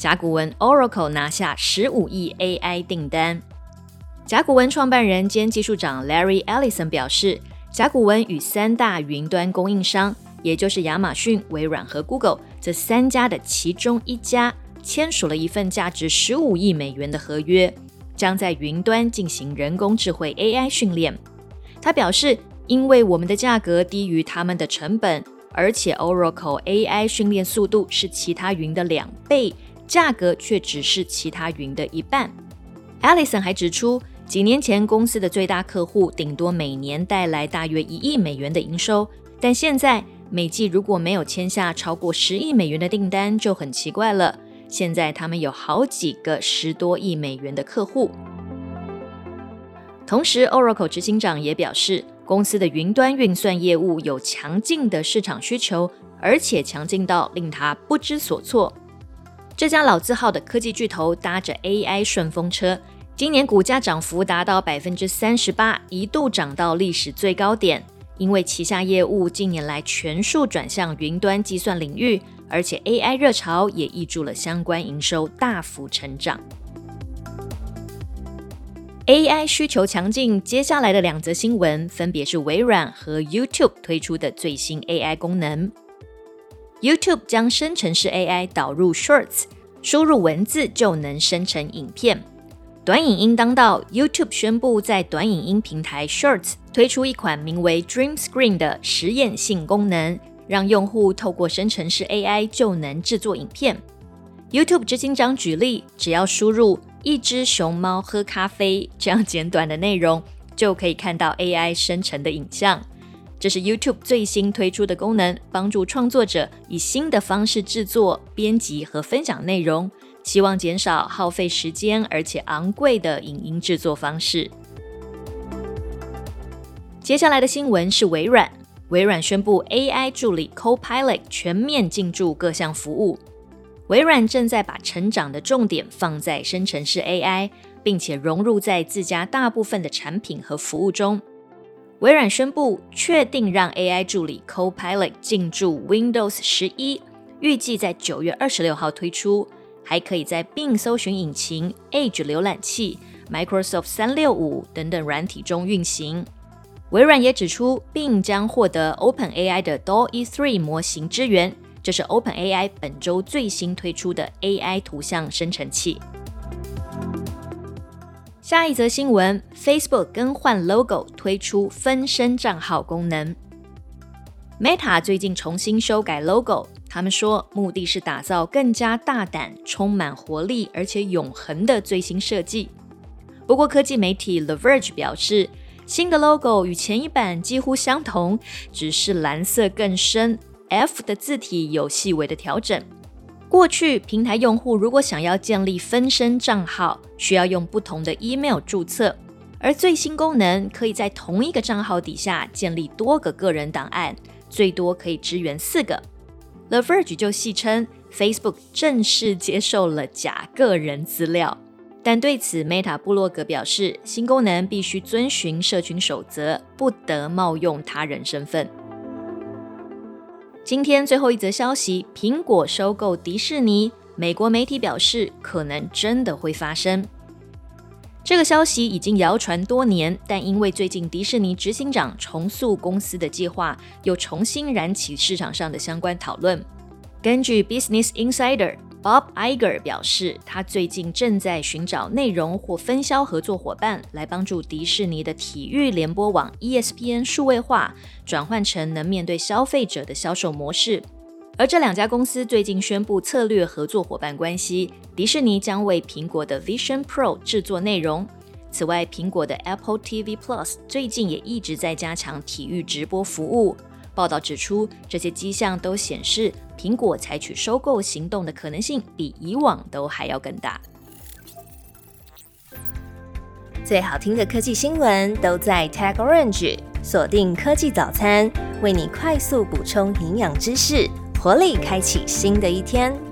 甲骨文 Oracle 拿下十五亿 AI 订单。甲骨文创办人兼技术长 Larry Ellison 表示，甲骨文与三大云端供应商，也就是亚马逊、微软和 Google 这三家的其中一家，签署了一份价值十五亿美元的合约，将在云端进行人工智慧 AI 训练。他表示，因为我们的价格低于他们的成本，而且 Oracle AI 训练速度是其他云的两倍。价格却只是其他云的一半。Alison 还指出，几年前公司的最大客户顶多每年带来大约一亿美元的营收，但现在每季如果没有签下超过十亿美元的订单就很奇怪了。现在他们有好几个十多亿美元的客户。同时，Oracle 执行长也表示，公司的云端运算业务有强劲的市场需求，而且强劲到令他不知所措。这家老字号的科技巨头搭着 AI 顺风车，今年股价涨幅达到百分之三十八，一度涨到历史最高点。因为旗下业务近年来全数转向云端计算领域，而且 AI 热潮也挹注了相关营收大幅成长。AI 需求强劲，接下来的两则新闻分别是微软和 YouTube 推出的最新 AI 功能。YouTube 将生成式 AI 导入 Shorts，输入文字就能生成影片。短影音当道，YouTube 宣布在短影音平台 Shorts 推出一款名为 Dream Screen 的实验性功能，让用户透过生成式 AI 就能制作影片。YouTube 执行长举例，只要输入“一只熊猫喝咖啡”这样简短的内容，就可以看到 AI 生成的影像。这是 YouTube 最新推出的功能，帮助创作者以新的方式制作、编辑和分享内容，希望减少耗费时间而且昂贵的影音制作方式。接下来的新闻是微软，微软宣布 AI 助理 Copilot 全面进驻各项服务。微软正在把成长的重点放在生成式 AI，并且融入在自家大部分的产品和服务中。微软宣布确定让 AI 助理 Copilot 进驻 Windows 十一，预计在九月二十六号推出，还可以在 Bing 搜寻引擎、Edge 浏览器、Microsoft 三六五等等软体中运行。微软也指出，Bing 将获得 OpenAI 的 DALL-E 3模型支援，这是 OpenAI 本周最新推出的 AI 图像生成器。下一则新闻：Facebook 更换 logo，推出分身账号功能。Meta 最近重新修改 logo，他们说目的是打造更加大胆、充满活力而且永恒的最新设计。不过，科技媒体 The Verge 表示，新的 logo 与前一版几乎相同，只是蓝色更深，F 的字体有细微的调整。过去，平台用户如果想要建立分身账号，需要用不同的 email 注册，而最新功能可以在同一个账号底下建立多个个人档案，最多可以支援四个。The Verge 就戏称，Facebook 正式接受了假个人资料，但对此，Meta 部落格表示，新功能必须遵循社群守则，不得冒用他人身份。今天最后一则消息：苹果收购迪士尼。美国媒体表示，可能真的会发生。这个消息已经谣传多年，但因为最近迪士尼执行长重塑公司的计划，又重新燃起市场上的相关讨论。根据 Business Insider。Bob Iger 表示，他最近正在寻找内容或分销合作伙伴，来帮助迪士尼的体育联播网 ESPN 数位化，转换成能面对消费者的销售模式。而这两家公司最近宣布策略合作伙伴关系，迪士尼将为苹果的 Vision Pro 制作内容。此外，苹果的 Apple TV Plus 最近也一直在加强体育直播服务。报道指出，这些迹象都显示苹果采取收购行动的可能性比以往都还要更大。最好听的科技新闻都在 Tag Orange，锁定科技早餐，为你快速补充营养知识，活力开启新的一天。